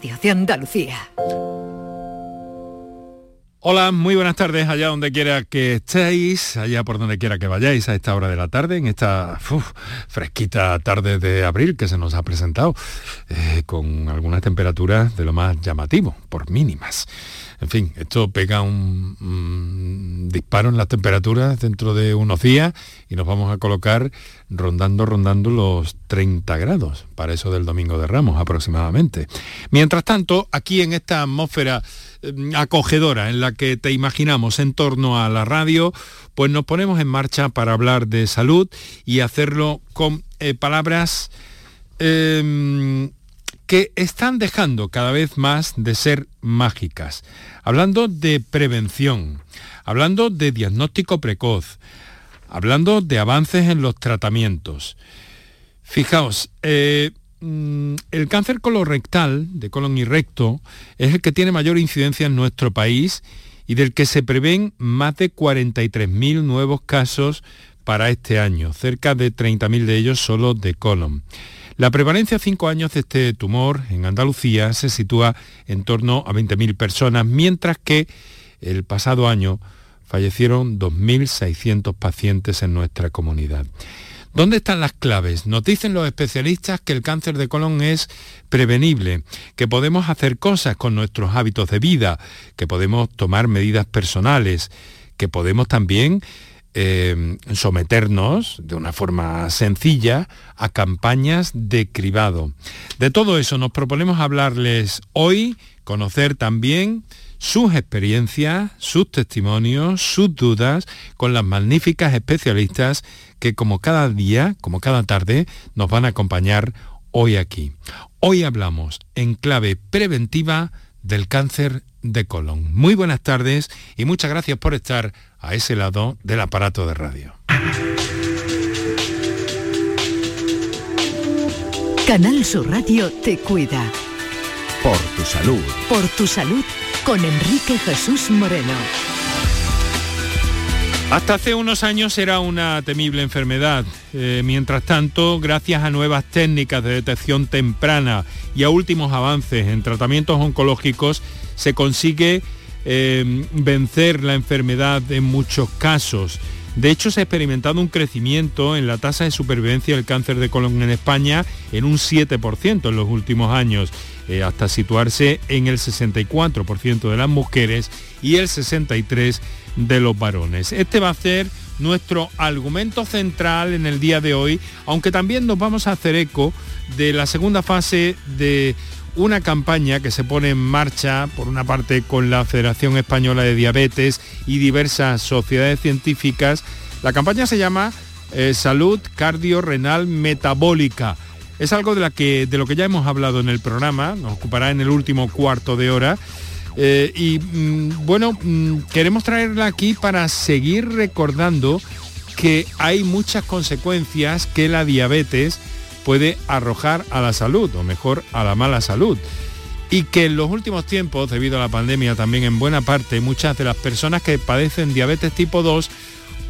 de Andalucía. Hola, muy buenas tardes allá donde quiera que estéis, allá por donde quiera que vayáis a esta hora de la tarde, en esta fresquita tarde de abril que se nos ha presentado, eh, con algunas temperaturas de lo más llamativo, por mínimas. En fin, esto pega un, disparo en las temperaturas dentro de unos días y nos vamos a colocar rondando, rondando los 30 grados para eso del domingo de Ramos aproximadamente. Mientras tanto, aquí en esta atmósfera eh, acogedora en la que te imaginamos en torno a la radio, pues nos ponemos en marcha para hablar de salud y hacerlo con eh, palabras em, que están dejando cada vez más de ser mágicas. Hablando de prevención, hablando de diagnóstico precoz, hablando de avances en los tratamientos. Fijaos, eh, mm, el cáncer colorectal, de colon y recto, es el que tiene mayor incidencia en nuestro país y del que se prevén más de 43.000 nuevos casos para este año, cerca de 30.000 de ellos solo de colon. La prevalencia a años de este tumor en Andalucía se sitúa en torno a 20.000 personas, mientras que el pasado año fallecieron 2.600 pacientes en nuestra comunidad. ¿Dónde están las claves? Nos dicen los especialistas que el cáncer de colon es prevenible, que podemos hacer cosas con nuestros hábitos de vida, que podemos tomar medidas personales, que podemos también Em, someternos de una forma sencilla a campañas de cribado. De todo eso nos proponemos hablarles hoy, conocer también sus experiencias, sus testimonios, sus dudas con las magníficas especialistas que como cada día, como cada tarde, nos van a acompañar hoy aquí. Hoy hablamos en clave preventiva del cáncer de colon. Muy buenas tardes y muchas gracias por estar a ese lado del aparato de radio. Canal Sur Radio te cuida. Por tu salud. Por tu salud con Enrique Jesús Moreno. Hasta hace unos años era una temible enfermedad. Eh, mientras tanto, gracias a nuevas técnicas de detección temprana y a últimos avances en tratamientos oncológicos, se consigue Em, vencer la enfermedad en muchos casos. De hecho, se ha experimentado un crecimiento en la tasa de supervivencia del cáncer de colon en España en un 7% en los últimos años, eh, hasta situarse en el 64% de las mujeres y el 63% de los varones. Este va a ser nuestro argumento central en el día de hoy, aunque también nos vamos a hacer eco de la segunda fase de una campaña que se pone en marcha, por una parte con la Federación Española de Diabetes y diversas sociedades científicas. La campaña se llama eh, Salud Cardio-Renal Metabólica. Es algo de lo que ya hemos hablado en el programa, nos ocupará en el último cuarto de hora. Eh, y mm, bueno, mm, queremos traerla aquí para seguir recordando que hay muchas consecuencias que la diabetes puede arrojar a la salud, o mejor, a la mala salud. Y que en los últimos tiempos, debido a la pandemia también en buena parte, muchas de las personas que padecen diabetes tipo 2,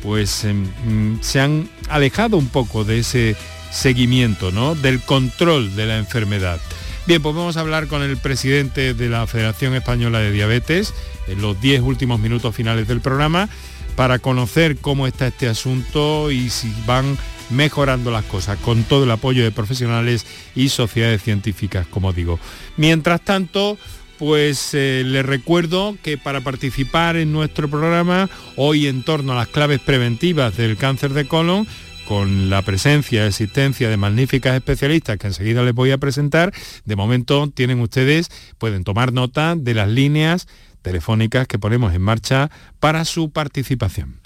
pues em, mm, se han alejado un poco de ese seguimiento, ¿no? Del control de la enfermedad. Bien, pues vamos a hablar con el presidente de la Federación Española de Diabetes en los 10 últimos minutos finales del programa para conocer cómo está este asunto y si van mejorando las cosas con todo el apoyo de profesionales y sociedades científicas, como digo. Mientras tanto, pues eh, les recuerdo que para participar en nuestro programa, hoy en torno a las claves preventivas del cáncer de colon, con la presencia y existencia de magníficas especialistas que enseguida les voy a presentar, de momento tienen ustedes, pueden tomar nota de las líneas telefónicas que ponemos en marcha para su participación.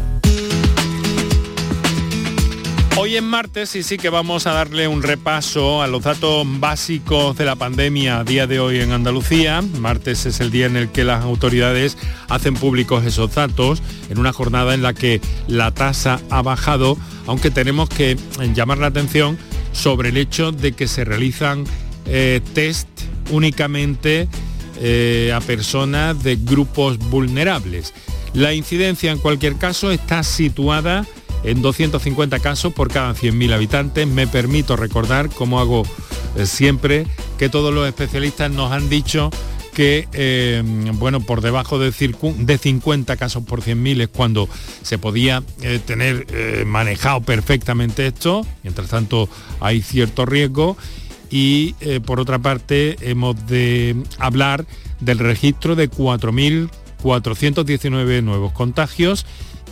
Hoy es martes y sí que vamos a darle un repaso a los datos básicos de la pandemia a día de hoy en Andalucía. Martes es el día en el que las autoridades hacen públicos esos datos, en una jornada en la que la tasa ha bajado, aunque tenemos que llamar la atención sobre el hecho de que se realizan eh, test únicamente eh, a personas de grupos vulnerables. La incidencia en cualquier caso está situada en 250 casos por cada 100.000 habitantes. Me permito recordar, como hago eh, siempre, que todos los especialistas nos han dicho que eh, bueno por debajo de, 50 casos por 100.000 es cuando se podía eh, tener manejado perfectamente esto mientras tanto hay cierto riesgo y por otra parte hemos de hablar del registro de 4.419 nuevos contagios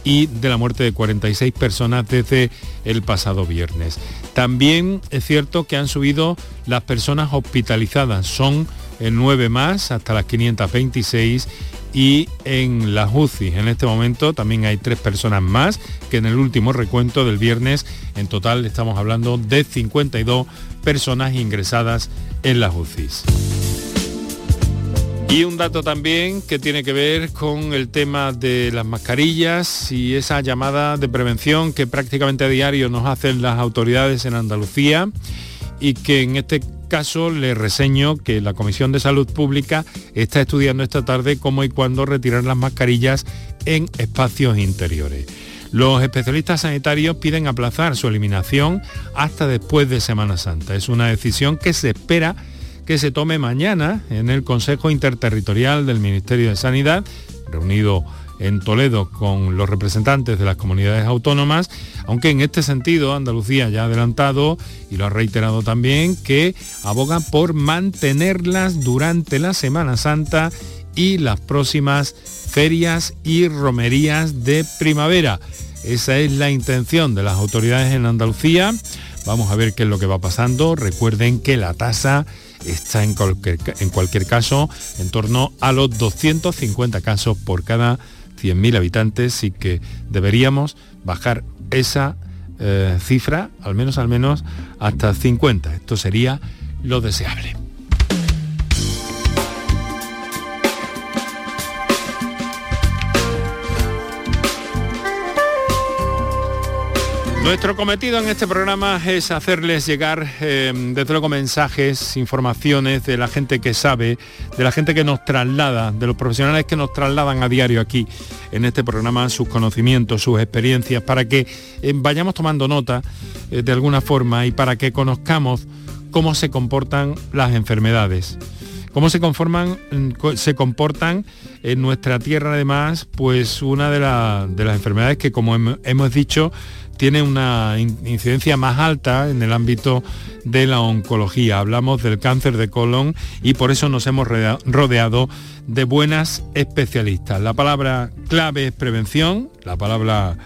y de la muerte de 46 personas desde el pasado viernes. También es cierto que han subido las personas hospitalizadas, son nueve más hasta las 526 y en las UCI en este momento también hay tres personas más que en el último recuento del viernes. En total estamos hablando de 52 personas ingresadas en las UCIs. Y un dato también que tiene que ver con el tema de las mascarillas y esa llamada de prevención que prácticamente a diario nos hacen las autoridades en Andalucía y que en este caso le reseño que la Comisión de Salud Pública está estudiando esta tarde cómo y cuándo retirar las mascarillas en espacios interiores. Los especialistas sanitarios piden aplazar su eliminación hasta después de Semana Santa. Es una decisión que se espera que se tome mañana en el Consejo Interterritorial del Ministerio de Sanidad, reunido en Toledo con los representantes de las comunidades autónomas, aunque en este sentido Andalucía ya ha adelantado y lo ha reiterado también que aboga por mantenerlas durante la Semana Santa y las próximas ferias y romerías de primavera. Esa es la intención de las autoridades en Andalucía. Vamos a ver qué es lo que va pasando. Recuerden que la tasa está en cualquier, caso en torno a los 250 casos por cada 100.000 habitantes y que deberíamos bajar esa eh, cifra, al menos al menos hasta 50. Esto sería lo deseable. Nuestro cometido en este programa es hacerles llegar eh, desde luego mensajes, informaciones de la gente que sabe, de la gente que nos traslada, de los profesionales que nos trasladan a diario aquí en este programa sus conocimientos, sus experiencias, para que eh, vayamos tomando nota eh, de alguna forma y para que conozcamos cómo se comportan las enfermedades. Cómo se conforman, mm, se comportan en nuestra tierra además, pues una de las enfermedades que como hemos dicho tiene una incidencia más alta en el ámbito de la oncología. Hablamos del cáncer de colon y por eso nos hemos rodeado de buenas especialistas. La palabra clave es prevención, la palabra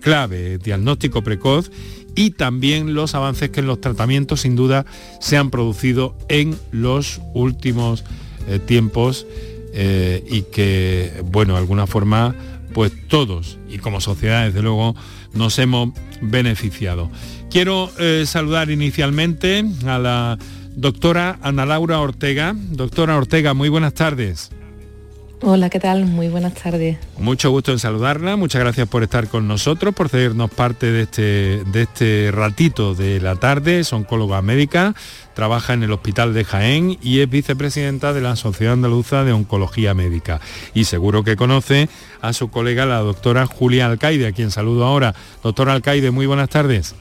clave es diagnóstico precoz y también los avances que en los tratamientos sin duda se han producido en los últimos eh, tiempos eh, y que, bueno, de alguna forma, pues todos y como sociedad, desde luego, nos hemos beneficiado. Quiero eh, saludar inicialmente a la doctora Ana Laura Ortega. Doctora Ortega, muy buenas tardes. Hola, ¿qué tal? Muy buenas tardes. Mucho gusto en saludarla, muchas gracias por estar con nosotros, por cedernos parte de este, de este ratito de la tarde. Es oncóloga médica, trabaja en el Hospital de Jaén y es vicepresidenta de la Sociedad Andaluza de Oncología Médica. Y seguro que conoce a su colega, la doctora Julia Alcaide, a quien saludo ahora. Doctora Alcaide, muy buenas tardes.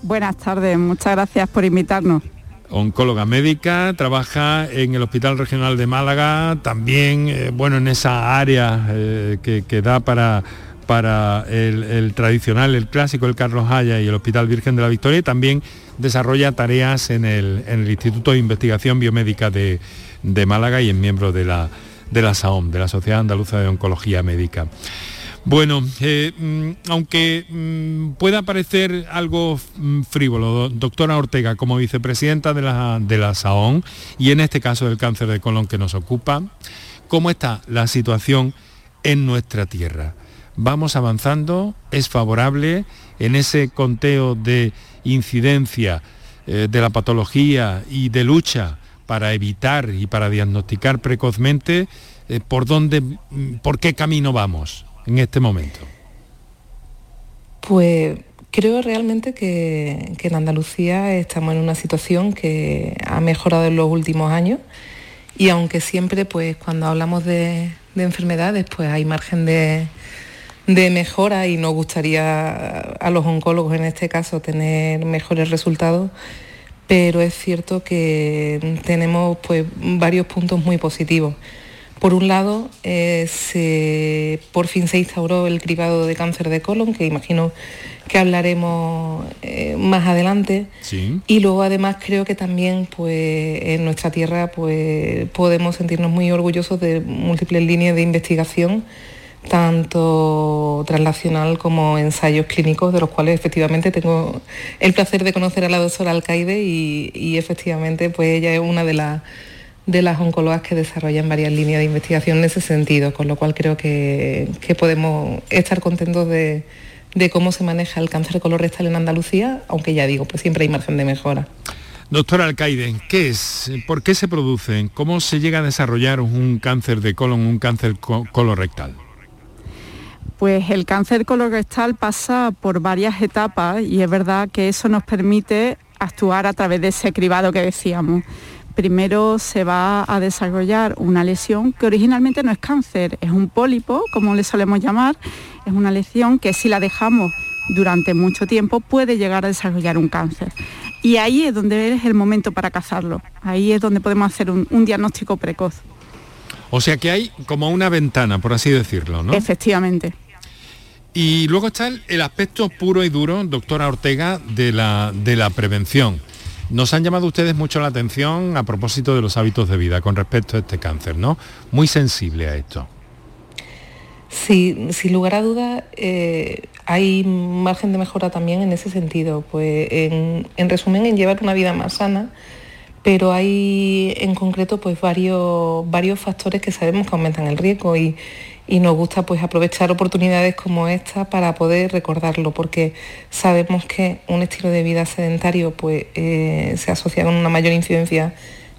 Buenas tardes, muchas gracias por invitarnos oncóloga médica, trabaja en el Hospital Regional de Málaga, también, eh, bueno, en esa área eh, que, da para, para el, tradicional, el clásico, el Carlos Haya y el Hospital Virgen de la Victoria, y también desarrolla tareas en el, Instituto de Investigación Biomédica de, Málaga y es miembro de la, de la SAOM, de la Sociedad Andaluza de Oncología Médica. Bueno, eh, mm, aunque mm, pueda parecer algo mm, frívolo, doctora Ortega, como vicepresidenta de la, de la SAON y en este caso del cáncer de colon que nos ocupa, ¿cómo está la situación en nuestra tierra? vamos avanzando, es favorable en ese conteo de incidencia eh, de la patología y de lucha para evitar y para diagnosticar precozmente, eh, ¿por dónde, por qué camino vamos en este momento? Pues creo realmente que, en Andalucía estamos en una situación que ha mejorado en los últimos años y aunque siempre pues cuando hablamos de, enfermedades pues hay margen de, mejora y nos gustaría a los oncólogos en este caso tener mejores resultados, pero es cierto que tenemos pues varios puntos muy positivos. Por un lado, eh, por fin se instauró el cribado de cáncer de colon, que imagino que hablaremos eh, más adelante. Y luego además creo que también pues, en nuestra tierra pues, podemos sentirnos muy orgullosos de múltiples líneas de investigación tanto translacional como ensayos clínicos, de los cuales efectivamente tengo el placer de conocer a la doctora Alcaide y, efectivamente pues ella es una de, las de las oncólogas que desarrollan varias líneas de investigación en ese sentido, con lo cual creo que, podemos estar contentos de, cómo se maneja el cáncer colorectal en Andalucía, aunque ya digo, pues siempre hay margen de mejora. Doctora Alcaide, ¿qué es? ¿Por qué se produce? ¿Cómo se llega a desarrollar un cáncer de colon, un cáncer colorectal? Pues el cáncer colorectal pasa por varias etapas y es verdad que eso nos permite actuar a través de ese cribado que decíamos. Primero se va a desarrollar una lesión que originalmente no es cáncer, es un pólipo, como le solemos llamar, es una lesión que si la dejamos durante mucho tiempo puede llegar a desarrollar un cáncer. Y ahí es donde es el momento para cazarlo, ahí es donde podemos hacer un, un diagnóstico precoz. O sea que hay como una ventana, por así decirlo, ¿no? Efectivamente. Y luego está el, aspecto puro y duro, doctora Ortega, de la, de la prevención. Nos han llamado ustedes mucho la atención a propósito de los hábitos de vida con respecto a este cáncer, ¿no? Muy sensible a esto. Sí, sin lugar a dudas, eh, hay margen de mejora también en ese sentido. Pues en, en, resumen, en llevar una vida más sana, pero hay en concreto pues varios, varios factores que sabemos que aumentan el riesgo y, y nos gusta pues aprovechar oportunidades como esta para poder recordarlo porque sabemos que un estilo de vida sedentario pues eh, se asocia con una mayor incidencia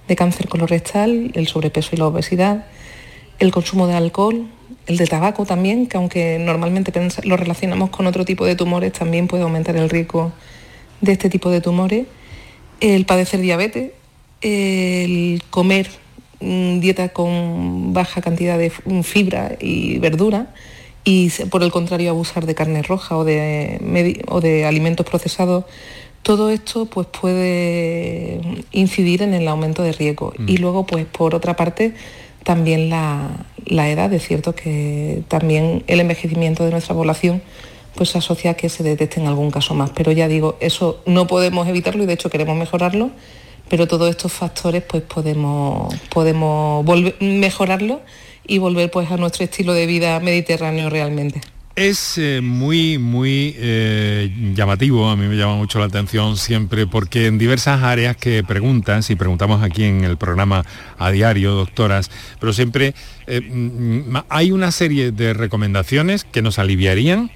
de cáncer colorectal, el sobrepeso y la obesidad, el consumo de alcohol, el de tabaco también, que aunque normalmente lo relacionamos con otro tipo de tumores, también puede aumentar el riesgo de este tipo de tumores, el padecer diabetes, el comer dieta con baja cantidad de fibra y verdura y por el contrario abusar de carne roja o de, o de alimentos procesados, todo esto pues puede incidir en el aumento de riesgo. Mm. Y luego pues por otra parte también la, edad, es cierto que también el envejecimiento de nuestra población pues se asocia a que se detecte en algún caso más. Pero ya digo, eso no podemos evitarlo y de hecho queremos mejorarlo pero todos estos factores pues podemos, podemos mejorarlo y volver pues a nuestro estilo de vida mediterráneo realmente. Es eh, muy, muy eh, llamativo, a mí me llama mucho la atención siempre, porque en diversas áreas que preguntan, si preguntamos aquí en el programa a diario, doctoras, pero siempre eh, hay una serie de recomendaciones que nos aliviarían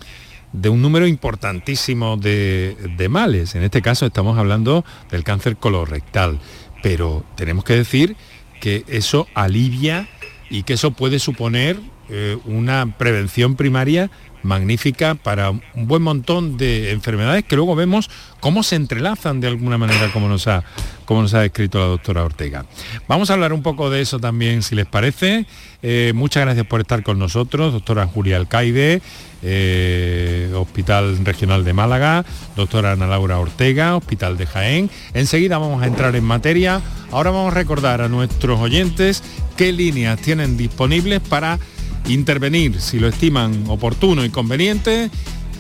de un número importantísimo de, males. En este caso estamos hablando del cáncer colorectal, pero tenemos que decir que eso alivia y que eso puede suponer eh, una prevención primaria magnífica para un buen montón de enfermedades que luego vemos cómo se entrelazan de alguna manera como nos ha, como nos ha descrito la doctora Ortega. Vamos a hablar un poco de eso también, si les parece. Eh, muchas gracias por estar con nosotros, doctora Julia Alcaide, eh, Hospital Regional de Málaga, doctora Ana Laura Ortega, Hospital de Jaén. Enseguida vamos a entrar en materia. Ahora vamos a recordar a nuestros oyentes qué líneas tienen disponibles para intervenir si lo estiman oportuno y conveniente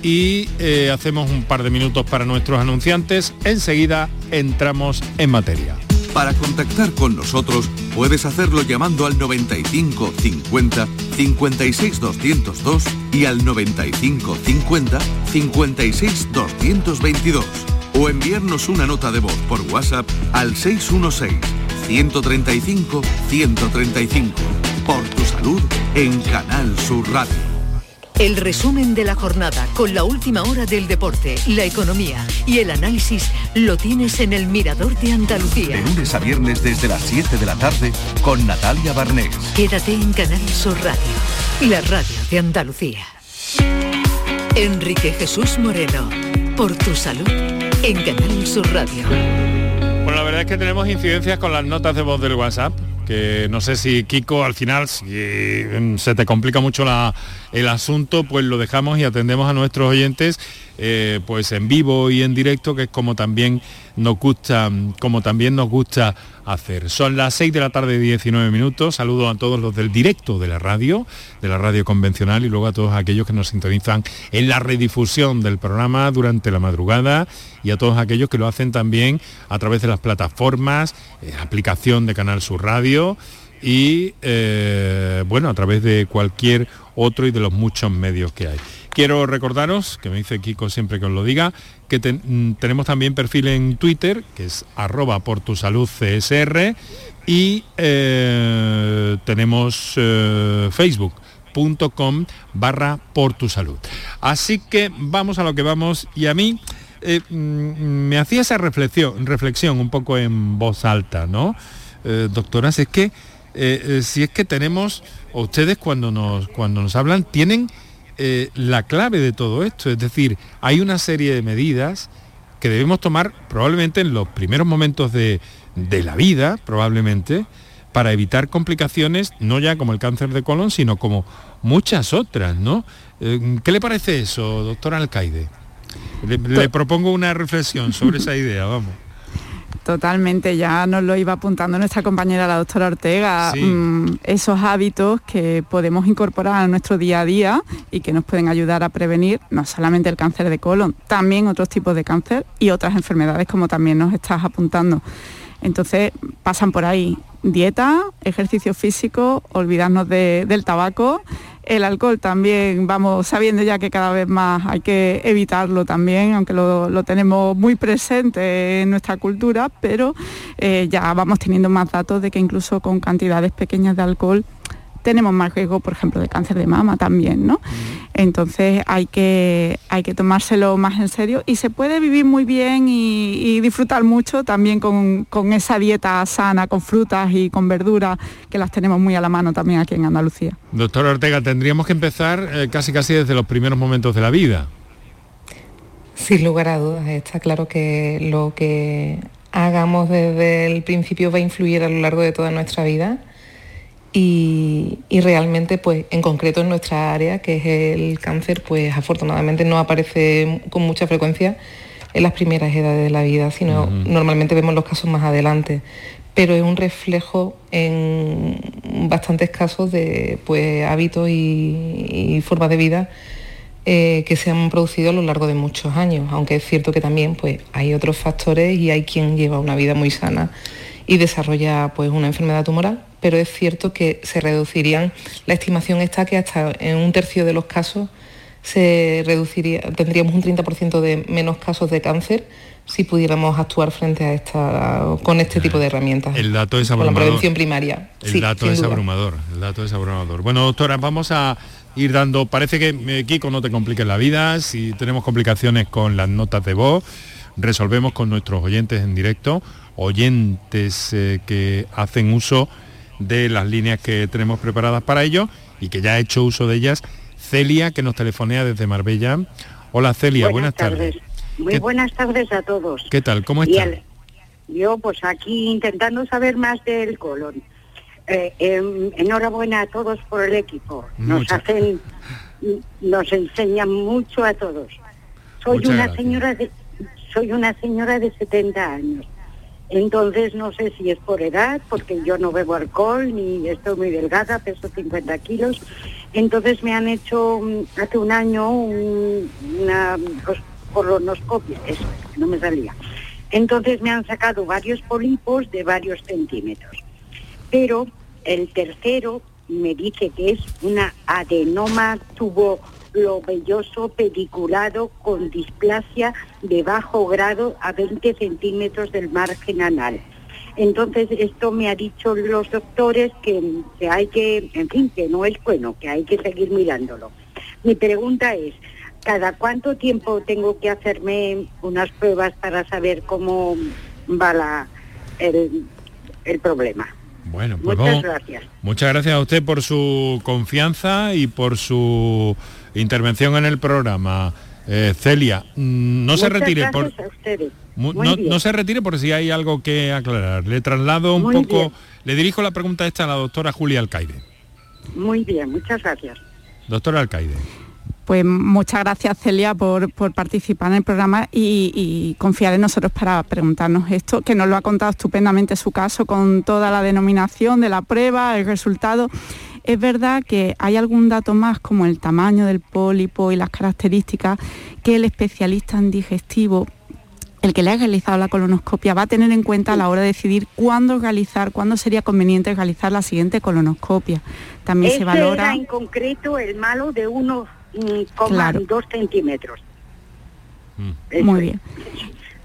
y eh, hacemos un par de minutos para nuestros anunciantes. Enseguida entramos en materia. Para contactar con nosotros puedes hacerlo llamando al 95 50 56 202 y al 95 50 56 222 o enviarnos una nota de voz por WhatsApp al 616 135 135 por tu salud en Canal Sur Radio. El resumen de la jornada con la última hora del deporte, la economía y el análisis lo tienes en el Mirador de Andalucía. De lunes a viernes desde las 7 de la tarde con Natalia Barnés. Quédate en Canal Sur Radio, la radio de Andalucía. Enrique Jesús Moreno, por tu salud, en Canal Sur Radio. Bueno, la verdad es que tenemos incidencias con las notas de voz del WhatsApp que no sé si Kiko al final, si mm, se te complica mucho el asunto, pues lo dejamos y atendemos a nuestros oyentes eh, pues en vivo y en directo, que es como también nos gusta, como también nos gusta hacer. Son las 6 de la tarde 19 minutos. Saludo a todos los del directo de la radio, de la radio convencional y luego a todos aquellos que nos sintonizan en la redifusión del programa durante la madrugada y a todos aquellos que lo hacen también a través de las plataformas, eh, aplicación de Canal Sur Radio y eh, bueno, a través de cualquier otro y de los muchos medios que hay. Quiero recordaros, que me dice Kiko siempre que os lo diga, que mm, tenemos también perfil en Twitter, que es arroba por tu salud y eh, tenemos eh, facebook.com barra por tu salud. Así que vamos a lo que vamos y a mí mm, me hacía esa reflexión, reflexión un poco en voz alta, ¿no? doctoras, es que si es que tenemos, ustedes cuando nos, cuando nos hablan, tienen eh, la clave de todo esto. Es decir, hay una serie de medidas que debemos tomar probablemente en los primeros momentos de, la vida, probablemente, para evitar complicaciones, no ya como el cáncer de colon, sino como muchas otras, ¿no? Eh, ¿Qué le parece eso, doctor Alcaide? le propongo una reflexión sobre esa idea, vamos. Totalmente, ya nos lo iba apuntando nuestra compañera la doctora Ortega, mm, esos hábitos que podemos incorporar a nuestro día a día y que nos pueden ayudar a prevenir no solamente el cáncer de colon, también otros tipos de cáncer y otras enfermedades como también nos estás apuntando. Entonces pasan por ahí. Dieta, ejercicio físico, olvidarnos del tabaco, el alcohol también vamos sabiendo ya que cada vez más hay que evitarlo también, aunque lo, tenemos muy presente en nuestra cultura, pero eh, ya vamos teniendo más datos de que incluso con cantidades pequeñas de alcohol tenemos más riesgo, por ejemplo, de cáncer de mama también, ¿no? Entonces hay que, hay que tomárselo más en serio y se puede vivir muy bien y, disfrutar mucho también con, esa dieta sana, con frutas y con verduras, que las tenemos muy a la mano también aquí en Andalucía. Doctor Ortega, tendríamos que empezar eh, casi casi desde los primeros momentos de la vida. Sin lugar a dudas, está claro que lo que hagamos desde el principio va a influir a lo largo de toda nuestra vida y, realmente, pues en concreto en nuestra área, que es el cáncer, pues afortunadamente no aparece con mucha frecuencia en las primeras edades de la vida, sino normalmente vemos los casos más adelante. Pero es un reflejo en bastantes casos de pues, hábitos y, formas de vida eh, que se han producido a lo largo de muchos años, aunque es cierto que también pues, hay otros factores y hay quien lleva una vida muy sana y desarrolla pues, una enfermedad tumoral pero es cierto que se reducirían, la estimación está que hasta en un tercio de los casos se reduciría, tendríamos un 30% de menos casos de cáncer si pudiéramos actuar frente a esta con este tipo de herramientas. El dato es abrumador. Con la prevención primaria. El dato es abrumador, el dato es abrumador. Bueno, doctora, vamos a ir dando, parece que eh, Kiko no te complique la vida, si tenemos complicaciones con las notas de voz, resolvemos con nuestros oyentes en directo, oyentes eh, que hacen uso de las líneas que tenemos preparadas para ello y que ya ha hecho uso de ellas. Celia, que nos telefonea desde Marbella. Hola Celia, buenas, tardes. Muy buenas tardes a todos. ¿Qué tal? ¿Cómo estás? Yo pues aquí intentando saber más del colon. Eh, em, enhorabuena a todos por el equipo. Nos hacen, nos enseñan mucho a todos. Soy una señora de, soy una señora de 70 años entonces no sé si es por edad, porque yo no bebo alcohol ni estoy muy delgada, peso 50 kilos. Entonces me han hecho mm, hace un año una colonoscopia, eso, no me salía. Entonces me han sacado varios pólipos de varios centímetros. Pero el tercero me dice que es una adenoma tubo lo velloso pediculado con displasia de bajo grado a 20 centímetros del margen anal. Entonces esto me ha dicho los doctores que, hay que, en fin, que no es bueno, que hay que seguir mirándolo. Mi pregunta es, ¿cada cuánto tiempo tengo que hacerme unas pruebas para saber cómo va la, el, el problema? Bueno, pues muchas gracias. Muchas gracias a usted por su confianza y por su intervención en el programa. Eh, Celia, mm, no se retire por no, se retire por si hay algo que aclarar. Le traslado un poco, le dirijo la pregunta esta a la doctora Julia Alcaide. Muy bien, muchas gracias. Doctora Alcaide. Pues muchas gracias Celia por, participar en el programa y, confiar en nosotros para preguntarnos esto, que nos lo ha contado estupendamente su caso con toda la denominación de la prueba, el resultado. Es verdad que hay algún dato más como el tamaño del pólipo y las características que el especialista en digestivo el que le ha realizado la colonoscopia va a tener en cuenta a la hora de decidir cuándo realizar, cuándo sería conveniente realizar la siguiente colonoscopia. También se valora... en concreto el malo de 1,2 centímetros. Mm. Muy bien.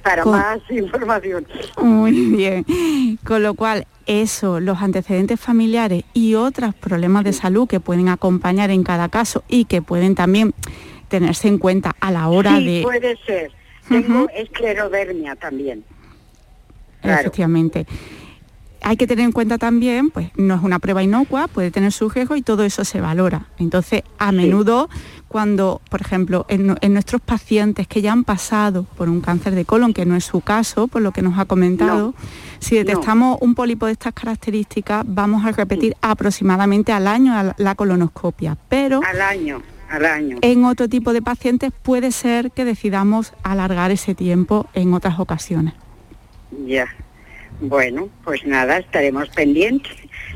Para más información. Muy bien. Con lo cual, eso, los antecedentes familiares y otros problemas de salud que pueden acompañar en cada caso y que pueden también tenerse en cuenta a la hora sí, de... puede ser tengo esclerodermia también. Efectivamente. Hay que tener en cuenta también, pues no es una prueba inocua, puede tener su riesgo y todo eso se valora. Entonces, a menudo cuando, por ejemplo, en, nuestros pacientes que ya han pasado por un cáncer de colon, que no es su caso, por lo que nos ha comentado, si detectamos un pólipo de estas características, vamos a repetir aproximadamente al año la colonoscopia. Pero al año año. En otro tipo de pacientes puede ser que decidamos alargar ese tiempo en otras ocasiones. Ya. Bueno, pues nada, estaremos pendientes.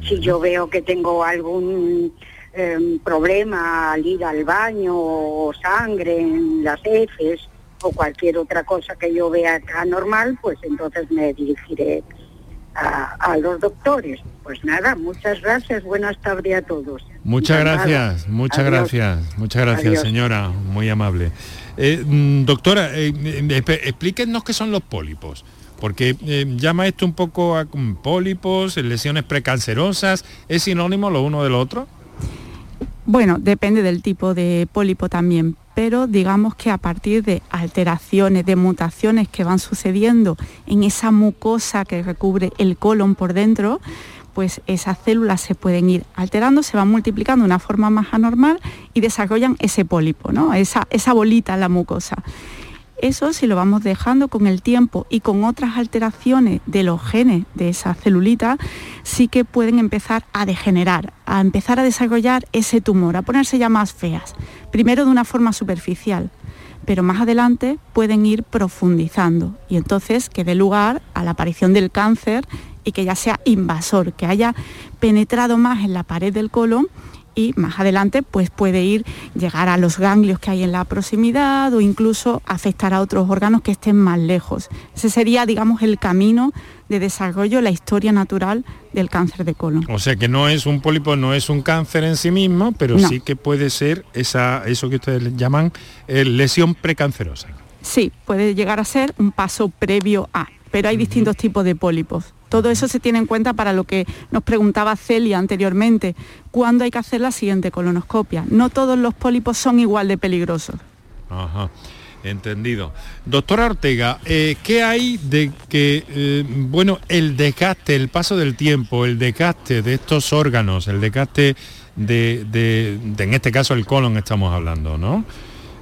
Si yo veo que tengo algún em, problema al ir al baño o sangre en las heces o cualquier otra cosa que yo vea anormal, pues entonces me dirigiré a, los doctores. Pues nada, muchas gracias, buenas tardes a todos. Muchas gracias, muchas gracias, muchas gracias señora, muy amable. Eh, mm, doctora, eh, eh, explíquenos qué son los pólipos, porque llama esto un poco a mm, pólipos, lesiones precancerosas, ¿es sinónimo lo uno del otro? Bueno, depende del tipo de pólipo también, pero digamos que a partir de alteraciones, de mutaciones que van sucediendo en esa mucosa que recubre el colon por dentro, pues esas células se pueden ir alterando, se van multiplicando de una forma más anormal y desarrollan ese pólipo, ¿no? esa, esa bolita en la mucosa. Eso si lo vamos dejando con el tiempo y con otras alteraciones de los genes de esa celulita, sí que pueden empezar a degenerar, a empezar a desarrollar ese tumor, a ponerse ya más feas. Primero de una forma superficial, pero más adelante pueden ir profundizando y entonces que dé lugar a la aparición del cáncer y que ya sea invasor, que haya penetrado más en la pared del colon y más adelante pues puede ir llegar a los ganglios que hay en la proximidad o incluso afectar a otros órganos que estén más lejos. Ese sería, digamos, el camino de desarrollo, la historia natural del cáncer de colon. O sea que no es un pólipo, no es un cáncer en sí mismo, pero sí que puede ser esa, eso que ustedes llaman eh, lesión precancerosa. Sí, puede llegar a ser un paso previo a, pero hay distintos tipos de pólipos. Todo eso se tiene en cuenta para lo que nos preguntaba Celia anteriormente, cuándo hay que hacer la siguiente colonoscopia. No todos los pólipos son igual de peligrosos. Ajá. Entendido. Doctora Ortega, eh, ¿qué hay de que, eh, bueno, el desgaste, el paso del tiempo, el desgaste de estos órganos, el desgaste de, en este caso el colon estamos hablando, ¿no?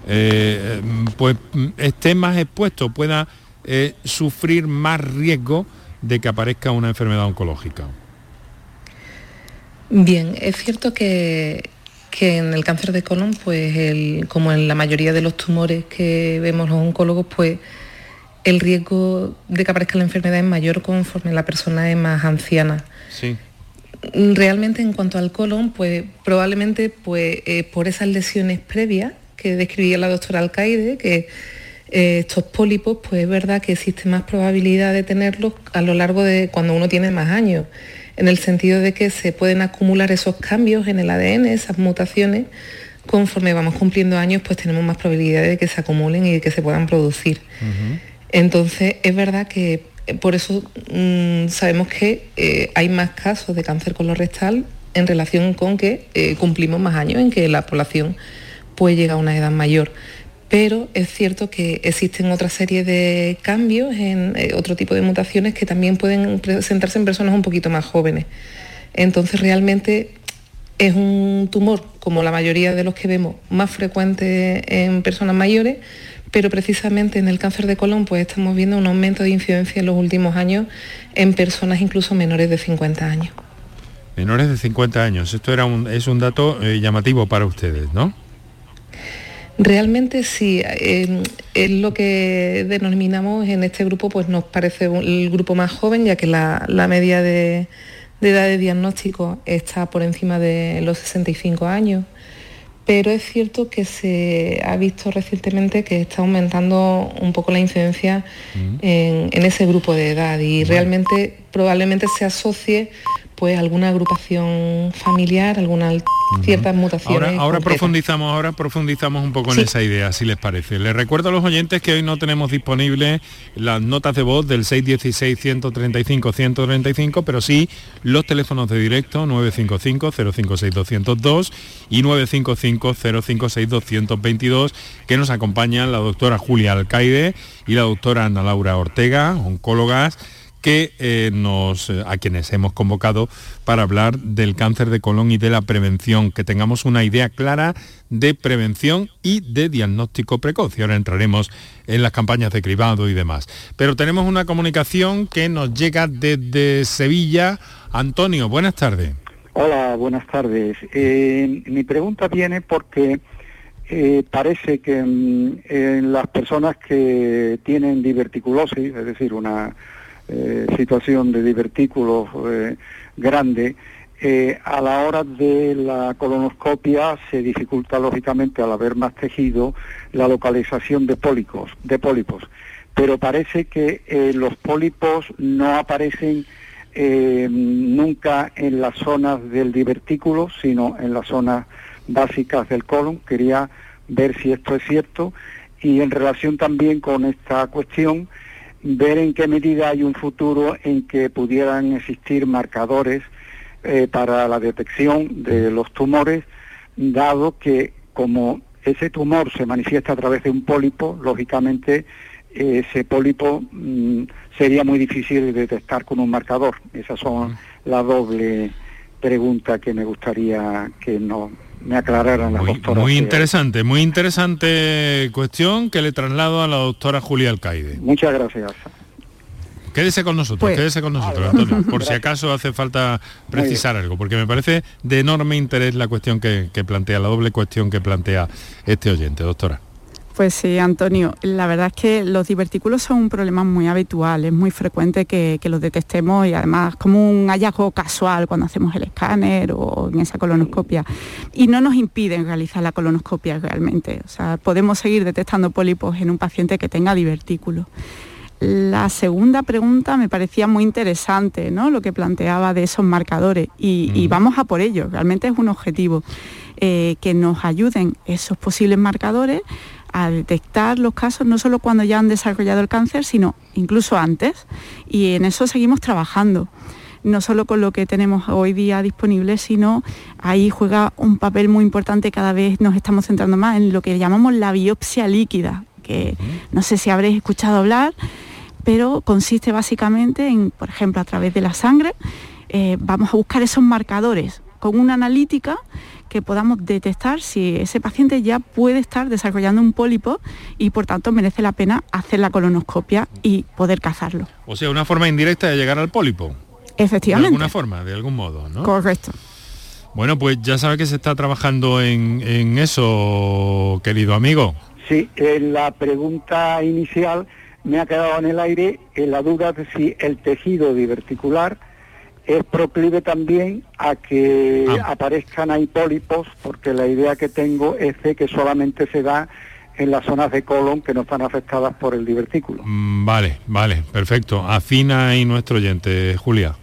Eh, pues esté más expuesto, pueda sufrir más riesgo de que aparezca una enfermedad oncológica? Bien, es cierto que, en el cáncer de colon, pues como en la mayoría de los tumores que vemos los oncólogos, pues el riesgo de que aparezca la enfermedad es mayor conforme la persona es más anciana. Sí. Realmente en cuanto al colon, pues probablemente pues, eh, por esas lesiones previas que describía la doctora Alcaide, que eh, estos pólipos, pues es verdad que existe más probabilidad de tenerlos a lo largo de cuando uno tiene más años, en el sentido de que se pueden acumular esos cambios en el ADN, esas mutaciones, conforme vamos cumpliendo años, pues tenemos más probabilidad de que se acumulen y de que se puedan producir. Entonces, es verdad que eh, por eso mm, sabemos que eh, hay más casos de cáncer colorectal en relación con que cumplimos más años en que la población puede llegar a una edad mayor. Pero es cierto que existen otra serie de cambios, en eh, otro tipo de mutaciones que también pueden presentarse en personas un poquito más jóvenes. Entonces realmente es un tumor, como la mayoría de los que vemos, más frecuente en personas mayores, pero precisamente en el cáncer de colon pues estamos viendo un aumento de incidencia en los últimos años en personas incluso menores de 50 años. Menores de 50 años, esto era es un dato eh, llamativo para ustedes, ¿no? Realmente sí, eh, es lo que denominamos en este grupo, pues nos parece el grupo más joven, ya que la, media de, de edad de diagnóstico está por encima de los 65 años pero es cierto que se ha visto recientemente que está aumentando un poco la incidencia mm. en, ese grupo de edad y realmente probablemente se asocie pues alguna agrupación familiar, alguna ciertas mutaciones. Ahora, profundizamos, ahora profundizamos un poco en esa idea, si les parece. Les recuerdo a los oyentes que hoy no tenemos disponibles las notas de voz del 616-135-135, pero sí los teléfonos de directo 955-056-202 y 955-056-222, que nos acompañan la doctora Julia Alcaide y la doctora Ana Laura Ortega, oncólogas que eh, nos, eh, a quienes hemos convocado para hablar del cáncer de colon y de la prevención, que tengamos una idea clara de prevención y de diagnóstico precoz. Y ahora entraremos en las campañas de cribado y demás. Pero tenemos una comunicación que nos llega desde Sevilla. Antonio, buenas tardes. Hola, buenas tardes. Eh, mi pregunta viene porque parece que mm, en las personas que tienen diverticulosis, es decir, una eh, situación de divertículos eh, grande, eh, a la hora de la colonoscopia se dificulta lógicamente al haber más tejido la localización de pólipos, de pólipos. Pero parece que los pólipos no aparecen nunca en las zonas del divertículo, sino en las zonas básicas del colon. Quería ver si esto es cierto y en relación también con esta cuestión, ver en qué medida hay un futuro en que pudieran existir marcadores eh, para la detección de los tumores, dado que como ese tumor se manifiesta a través de un pólipo, lógicamente ese pólipo mm, sería muy difícil de detectar con un marcador. Esas son la doble pregunta que me gustaría que nos me aclararan las muy, Muy interesante, muy interesante cuestión que le traslado a la doctora Julia Alcaide. Muchas gracias. Quédese con nosotros, pues, quédese con nosotros, Antonio, por si acaso hace falta precisar algo, porque me parece de enorme interés la cuestión que plantea, la doble cuestión que plantea este oyente, doctora. Pues sí, Antonio, la verdad es que los divertículos son un problema muy habitual, es muy frecuente que, los detectemos y además como un hallazgo casual cuando hacemos el escáner o en esa colonoscopia. Y no nos impiden realizar la colonoscopia realmente, o sea, podemos seguir detectando pólipos en un paciente que tenga divertículos. La segunda pregunta me parecía muy interesante, ¿no? Lo que planteaba de esos marcadores y, vamos a por ello, realmente es un objetivo. Eh, que nos ayuden esos posibles marcadores a detectar los casos no solo cuando ya han desarrollado el cáncer, sino incluso antes. Y en eso seguimos trabajando no solo con lo que tenemos hoy día disponible, sino ahí juega un papel muy importante, cada vez nos estamos centrando más en lo que llamamos la biopsia líquida, que no sé si habréis escuchado hablar, pero consiste básicamente en, por ejemplo, a través de la sangre, eh, vamos a buscar esos marcadores con una analítica que podamos detectar si ese paciente ya puede estar desarrollando un pólipo y por tanto merece la pena hacer la colonoscopia y poder cazarlo. O sea, una forma indirecta de llegar al pólipo. Efectivamente. De alguna forma, de algún modo, ¿no? Correcto. Bueno, pues ya sabe que se está trabajando en, en eso, querido amigo. Sí, en la pregunta inicial me ha quedado en el aire en la duda de si el tejido diverticular es proclive también a que ah. aparezcan ahí pólipos, porque la idea que tengo es de que solamente se da en las zonas de colon que no están afectadas por el divertículo. Mm, vale, vale, perfecto. Afina ahí nuestro oyente, Julia.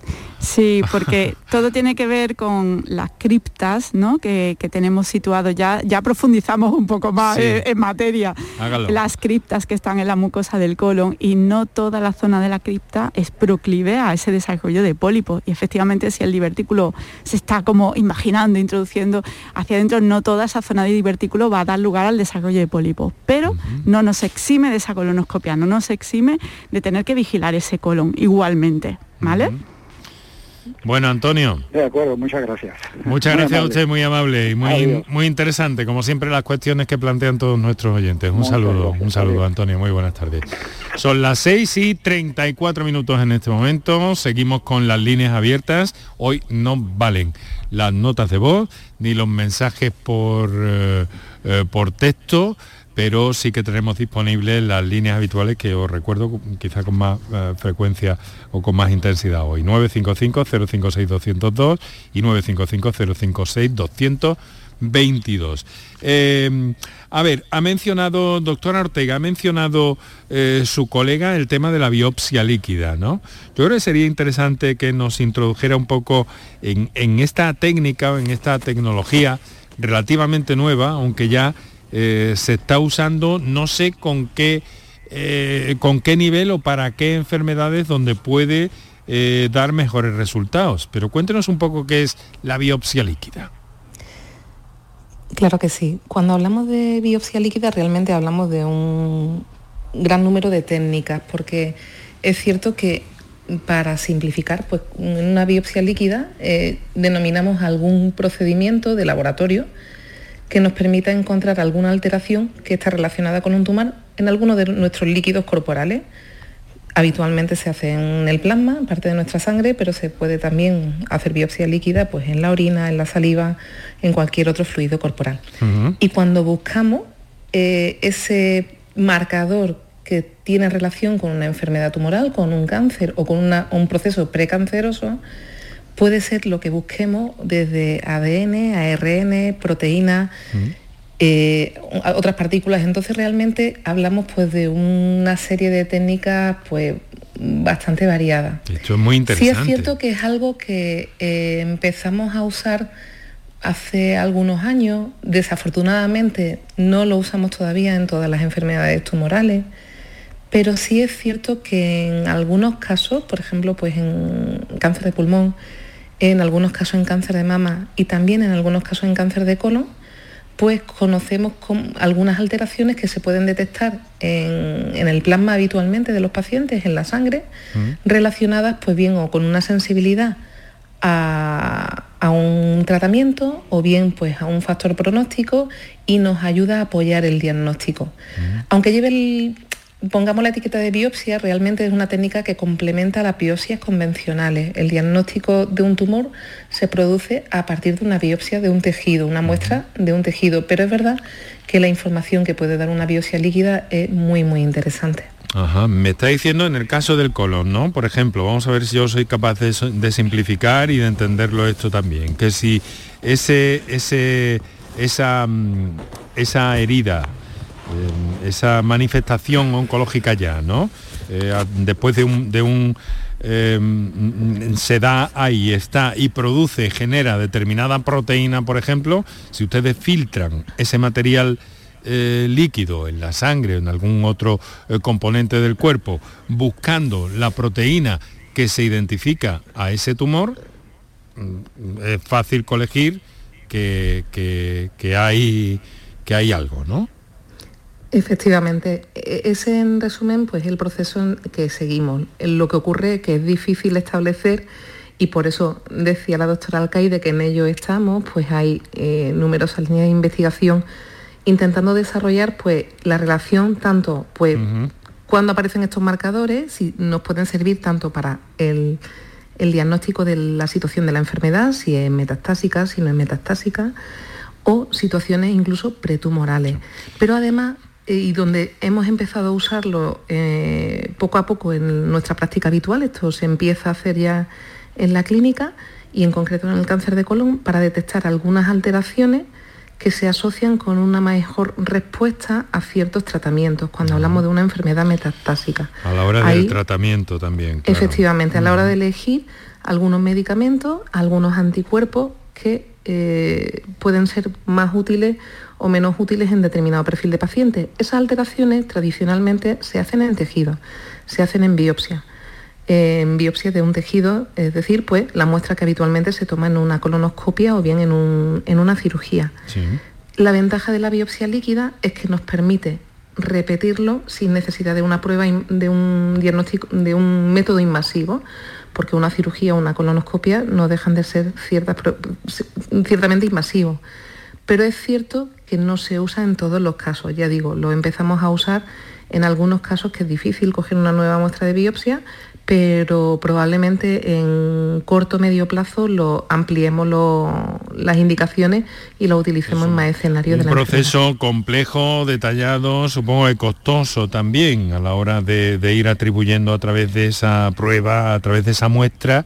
Sí, porque todo tiene que ver con las criptas ¿no? que, tenemos situados. Ya, ya profundizamos un poco más en, materia. Las criptas que están en la mucosa del colon y no toda la zona de la cripta es proclive a ese desarrollo de pólipos. Y efectivamente si el divertículo se está como imaginando, introduciendo hacia adentro, no toda esa zona de divertículo va a dar lugar al desarrollo de pólipos. Pero no nos exime de esa colonoscopia, no nos exime de tener que vigilar ese colon igualmente. ¿Vale? Bueno, Antonio. De acuerdo, muchas gracias. Muchas gracias a usted, muy amable y muy, muy interesante, como siempre, las cuestiones que plantean todos nuestros oyentes. Un saludo, un saludo, Antonio, muy buenas tardes. Son las 6 y 34 minutos en este momento, seguimos con las líneas abiertas. Hoy no valen las notas de voz ni los mensajes por, eh, eh, por texto pero sí que tenemos disponibles las líneas habituales que os recuerdo quizá con más eh, frecuencia o con más intensidad hoy. 955-056-202 y 955-056-222. Em, a ver, ha mencionado, doctora Ortega, ha mencionado eh, su colega el tema de la biopsia líquida, ¿no? Yo creo que sería interesante que nos introdujera un poco en, en esta técnica, en esta tecnología relativamente nueva, aunque ya eh, se está usando, no sé con qué, eh, con qué nivel o para qué enfermedades donde puede eh, dar mejores resultados. Pero cuéntenos un poco qué es la biopsia líquida. Claro que sí. Cuando hablamos de biopsia líquida realmente hablamos de un gran número de técnicas, porque es cierto que para simplificar, pues una biopsia líquida denominamos algún procedimiento de laboratorio que nos permita encontrar alguna alteración que está relacionada con un tumor en alguno de nuestros líquidos corporales. Habitualmente se hace en el plasma, parte de nuestra sangre, pero se puede también hacer biopsia líquida pues, en la orina, en la saliva, en cualquier otro fluido corporal. Y cuando buscamos eh, ese marcador que tiene relación con una enfermedad tumoral, con un cáncer o con un proceso precanceroso, puede ser lo que busquemos desde ADN, ARN, proteínas, eh, otras partículas. Entonces realmente hablamos pues de una serie de técnicas pues bastante variadas. Esto es muy interesante. Sí es cierto que es algo que eh, empezamos a usar hace algunos años. Desafortunadamente no lo usamos todavía en todas las enfermedades tumorales. Pero sí es cierto que en algunos casos, por ejemplo, pues en cáncer de pulmón, en algunos casos en cáncer de mama y también en algunos casos en cáncer de colon, pues conocemos con algunas alteraciones que se pueden detectar en, el plasma habitualmente de los pacientes, en la sangre, mm. relacionadas pues bien o con una sensibilidad a, un tratamiento o bien pues a un factor pronóstico y nos ayuda a apoyar el diagnóstico. Mm. Aunque lleve el, pongamos la etiqueta de biopsia, realmente es una técnica que complementa las biopsias convencionales. El diagnóstico de un tumor se produce a partir de una biopsia de un tejido, una muestra de un tejido, pero es verdad que la información que puede dar una biopsia líquida es muy, muy interesante. Ajá, me está diciendo en el caso del colon, ¿no? Por ejemplo, vamos a ver si yo soy capaz de, simplificar y de entenderlo esto también, que si ese, ese, esa, mm, esa herida eh, esa manifestación oncológica ya, ¿no? Eh, después de un, em, se da ahí, está y produce, genera determinada proteína, por ejemplo, si ustedes filtran ese material eh, líquido en la sangre o en algún otro componente del cuerpo, buscando la proteína que se identifica a ese tumor, mm, es fácil colegir que, hay, que hay algo, ¿no? Efectivamente, e-, ese en resumen pues el proceso que seguimos. Lo que ocurre es que es difícil establecer y por eso decía la doctora Alcaide que en ello estamos, pues hay eh, numerosas líneas de investigación intentando desarrollar pues la relación tanto pues cuando aparecen estos marcadores, si nos pueden servir tanto para el, el diagnóstico de la situación de la enfermedad, si es metastásica, si no es metastásica, o situaciones incluso pretumorales. Pero además y donde hemos empezado a usarlo eh, poco a poco en nuestra práctica habitual, esto se empieza a hacer ya en la clínica y en concreto en el cáncer de colon para detectar algunas alteraciones que se asocian con una mejor respuesta a ciertos tratamientos cuando hablamos de una enfermedad metastásica. A la hora del tratamiento también. Efectivamente, a la hora de elegir algunos medicamentos, algunos anticuerpos que eh, pueden ser más útiles o menos útiles en determinado perfil de paciente. Esas alteraciones tradicionalmente se hacen en tejido, se hacen en biopsia en biopsia de un tejido, es decir, pues la muestra que habitualmente se toma en una colonoscopia o bien en, una cirugía. La ventaja de la biopsia líquida es que nos permite repetirlo sin necesidad de una prueba de un diagnóstico de un método invasivo, porque una cirugía o una colonoscopia no dejan de ser ciertamente invasivos. Pero es cierto que no se usa en todos los casos, ya digo, lo empezamos a usar en algunos casos que es difícil coger una nueva muestra de biopsia, pero probablemente en corto o medio plazo lo ampliemos las indicaciones y lo utilicemos en más escenarios de la proceso complejo, detallado, supongo que costoso también a la hora de, ir atribuyendo a través de esa prueba, a través de esa muestra,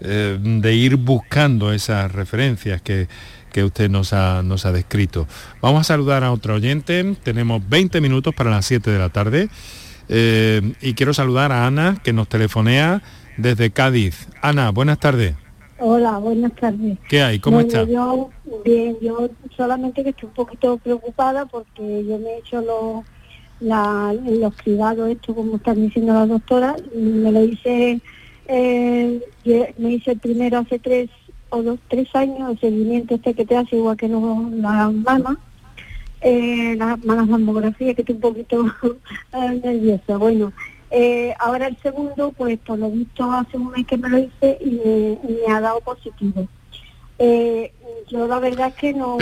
eh, de ir buscando esas referencias que, que usted nos ha, nos ha descrito. Vamos a saludar a otro oyente, tenemos 20 minutos para las 7 de la tarde. Eh, y quiero saludar a Ana, que nos telefonea desde Cádiz. Ana, buenas tardes. Hola, buenas tardes. ¿Qué hay? ¿Cómo está? Yo, bien, yo solamente que estoy un poquito preocupada porque yo me he hecho los, los cribados, esto como están diciendo las doctoras, me lo hice, eh, me hice el primero hace tres o dos, tres años, el seguimiento este que te hace igual que no, la mamá, eh, las malas mamografías, que estoy un poquito eh, nerviosa. Bueno, eh, ahora el segundo, pues por lo visto hace un mes que me lo hice y me, ha dado positivo. Eh, yo la verdad es que no...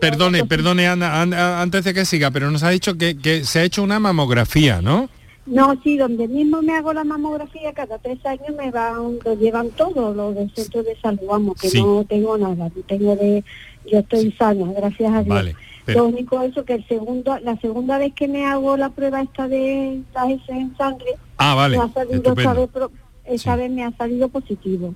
Perdone, perdone Ana, antes de que siga, pero nos ha dicho que, que se ha hecho una mamografía, ¿no? No, sí, donde mismo me hago la mamografía, cada tres años me van, lo llevan todo, los del centro de salud, vamos, que no tengo nada, tengo de, yo estoy sana, gracias a Dios. Vale. Lo único eso que el segundo, la segunda vez que me hago la prueba esta de la en sangre, ah, vale. me ha salido vez, me ha salido positivo.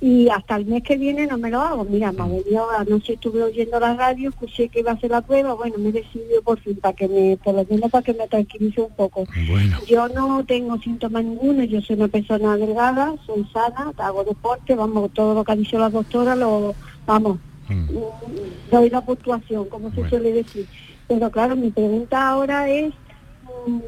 Y hasta el mes que viene no me lo hago. Mira, me ha no sé, estuve oyendo la radio, escuché que iba a hacer la prueba, bueno, me he decidido por fin para que me, por lo menos para que me tranquilice un poco. Yo no tengo síntomas ninguno, yo soy una persona delgada, soy sana, hago deporte, vamos, todo lo que ha dicho la doctora, lo, vamos, Mm. doy la puntuación, como se suele decir. Pero claro, mi pregunta ahora es mm,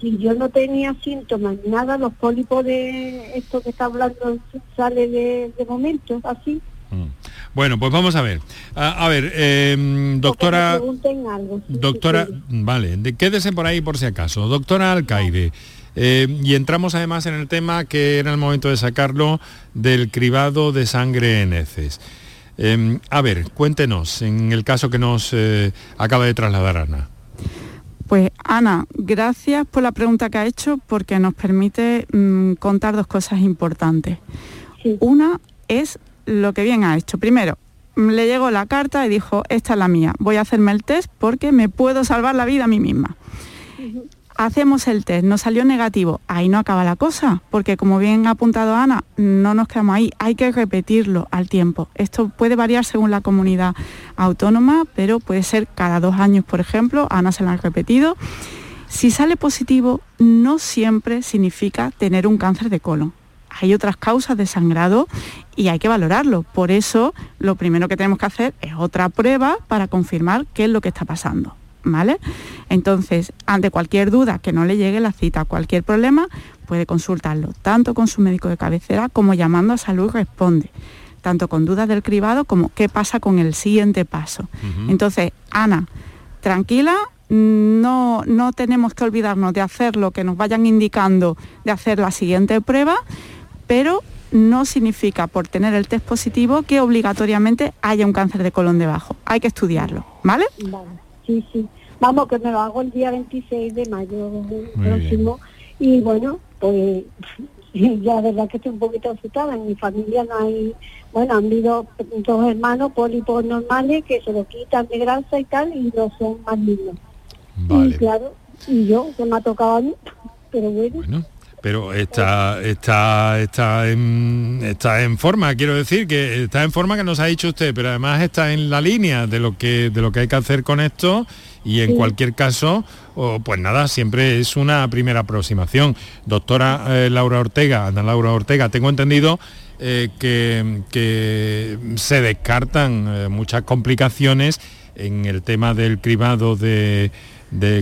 si yo no tenía síntomas, nada, los pólipos de esto que está hablando sale de, momento, así. Mm. Bueno, pues vamos a ver. A, ver, em, doctora... doctora, vale, quédese por ahí por si acaso. Doctora Alcaide, eh, y entramos además en el tema que era el momento de sacarlo del cribado de sangre en heces. Em, a ver, cuéntenos, en el caso que nos eh, acaba de trasladar Ana. Pues Ana, gracias por la pregunta que ha hecho porque nos permite mm, contar dos cosas importantes. Una es lo que bien ha hecho. Primero, le llegó la carta y dijo, esta es la mía, voy a hacerme el test porque me puedo salvar la vida a mí misma hacemos el test, nos salió negativo, ahí no acaba la cosa, porque como bien ha apuntado Ana, no nos quedamos ahí, hay que repetirlo al tiempo. Esto puede variar según la comunidad autónoma, pero puede ser cada dos años, por ejemplo, Ana se lo ha repetido. Si sale positivo, no siempre significa tener un cáncer de colon. Hay otras causas de sangrado y hay que valorarlo. Por eso, lo primero que tenemos que hacer es otra prueba para confirmar qué es lo que está pasando. ¿Vale? Entonces, ante cualquier duda que no le llegue la cita, cualquier problema, puede consultarlo tanto con su médico de cabecera como llamando a Salud Responde, tanto con dudas del cribado como qué pasa con el siguiente paso. Entonces, Ana, tranquila, no, no tenemos que olvidarnos de hacer lo que nos vayan indicando de hacer la siguiente prueba, pero no significa por tener el test positivo que obligatoriamente haya un cáncer de colon debajo. Hay que estudiarlo, ¿vale? vale sí, sí. Vamos, que me lo hago el día 26 de mayo próximo. Y bueno, pues ya la verdad que estoy un poquito asustada. En mi familia no hay, bueno, han habido dos hermanos pólipos normales que se lo quitan de grasa y tal y no son más niños. Y claro, y yo, se me ha tocado a mí, pero bueno. Pero está, está, está, en, está en forma, quiero decir, que está en forma que nos ha dicho usted, pero además está en la línea de lo que, de lo que hay que hacer con esto y en cualquier caso, pues nada, siempre es una primera aproximación. Doctora eh, Laura Ortega, Ana Laura Ortega, tengo entendido eh, que, se descartan eh, muchas complicaciones en el tema del cribado de,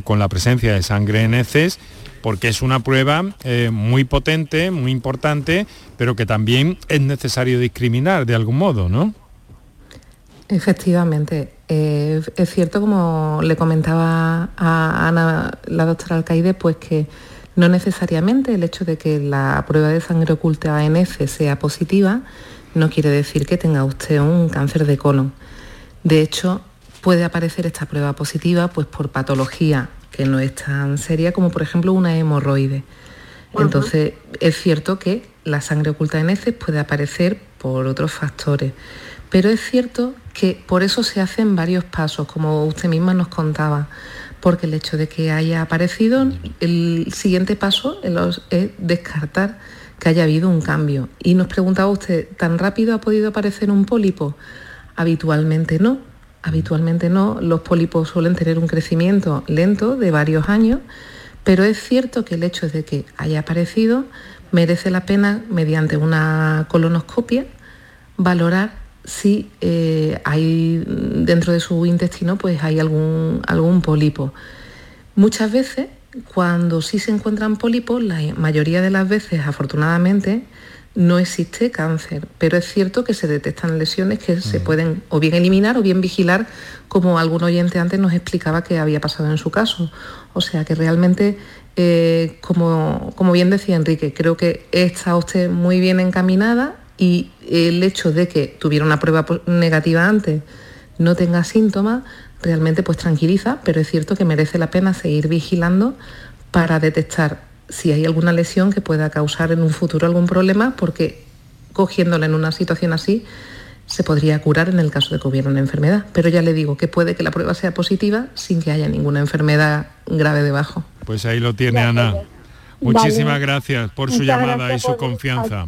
con la presencia de sangre en heces porque es una prueba eh, muy potente, muy importante, pero que también es necesario discriminar de algún modo, ¿no? Efectivamente. Eh, es cierto, como le comentaba a Ana, la doctora Alcaide, pues que no necesariamente el hecho de que la prueba de sangre oculta en F sea positiva no quiere decir que tenga usted un cáncer de colon. De hecho, puede aparecer esta prueba positiva pues por patología que no es tan seria como por ejemplo una hemorroide. Entonces es cierto que la sangre oculta en heces puede aparecer por otros factores, pero es cierto que por eso se hacen varios pasos, como usted misma nos contaba, porque el hecho de que haya aparecido, el siguiente paso es descartar que haya habido un cambio. Y nos preguntaba usted, ¿tan rápido ha podido aparecer un pólipo? Habitualmente no, Habitualmente no, los pólipos suelen tener un crecimiento lento de varios años, pero es cierto que el hecho de que haya aparecido merece la pena, mediante una colonoscopia, valorar si eh, hay dentro de su intestino pues hay algún, algún pólipo. Muchas veces, cuando sí se encuentran pólipos, la mayoría de las veces, afortunadamente, no existe cáncer, pero es cierto que se detectan lesiones que se mm. pueden o bien eliminar o bien vigilar, como algún oyente antes nos explicaba que había pasado en su caso. O sea que realmente, eh, como, como bien decía Enrique, creo que está usted muy bien encaminada y el hecho de que tuviera una prueba negativa antes, no tenga síntomas, realmente pues tranquiliza, pero es cierto que merece la pena seguir vigilando para detectar si hay alguna lesión que pueda causar en un futuro algún problema, porque cogiéndola en una situación así se podría curar en el caso de que hubiera una enfermedad. Pero ya le digo que puede que la prueba sea positiva sin que haya ninguna enfermedad grave debajo. Pues ahí lo tiene Ana. Muchísimas gracias por su llamada y su confianza.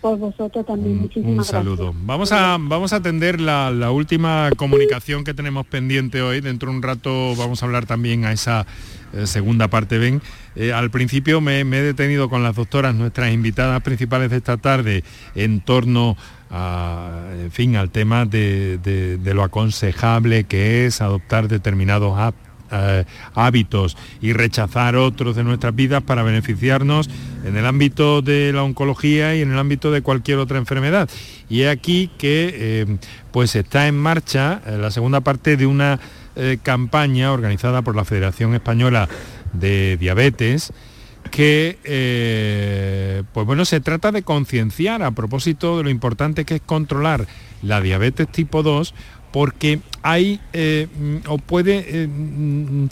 Por vosotros también, muchísimas un, saludo. Vamos a, vamos a atender la, la, última comunicación que tenemos pendiente hoy. Dentro de un rato vamos a hablar también a esa eh, segunda parte. Ven, eh, al principio me, he detenido con las doctoras, nuestras invitadas principales de esta tarde, en torno en fin, al tema de, lo aconsejable que es adoptar determinados eh, hábitos y rechazar otros de nuestras vidas para beneficiarnos en el ámbito de la oncología y en el ámbito de cualquier otra enfermedad. Y es aquí que pues está en marcha la segunda parte de una eh, campaña organizada por la Federación Española de Diabetes que eh, pues bueno se trata de concienciar a propósito de lo importante que es controlar la diabetes tipo 2 porque hay eh, o puede mm,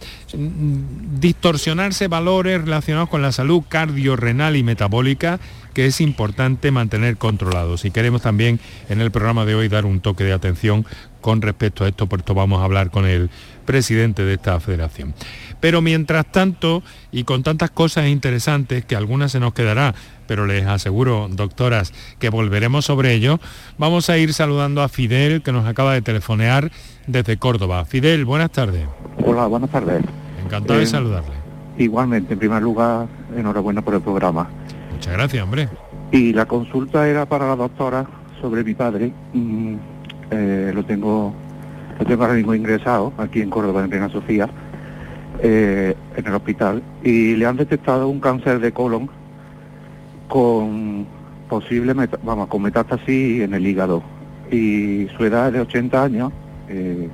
distorsionarse valores relacionados con la salud cardiorrenal y metabólica que es importante mantener controlados. Y queremos también en el programa de hoy dar un toque de atención con respecto a esto, por esto vamos a hablar con el presidente de esta federación. Pero mientras tanto, y con tantas cosas interesantes, que algunas se nos quedará, pero les aseguro, doctoras, que volveremos sobre ello, vamos a ir saludando a Fidel, que nos acaba de telefonear desde Córdoba. Fidel, buenas tardes. Hola, buenas tardes. Encantado de eh, saludarle. Igualmente, en primer lugar, enhorabuena por el programa. Muchas gracias, hombre. Y la consulta era para la doctora sobre mi padre. Mm, eh, lo tengo lo tengo ahora mismo ingresado aquí en Córdoba, en Reina Sofía, eh, en el hospital, y le han detectado un cáncer de colon con posible, vamos, con metástasis en el hígado. Y su edad es de 80 años, eh,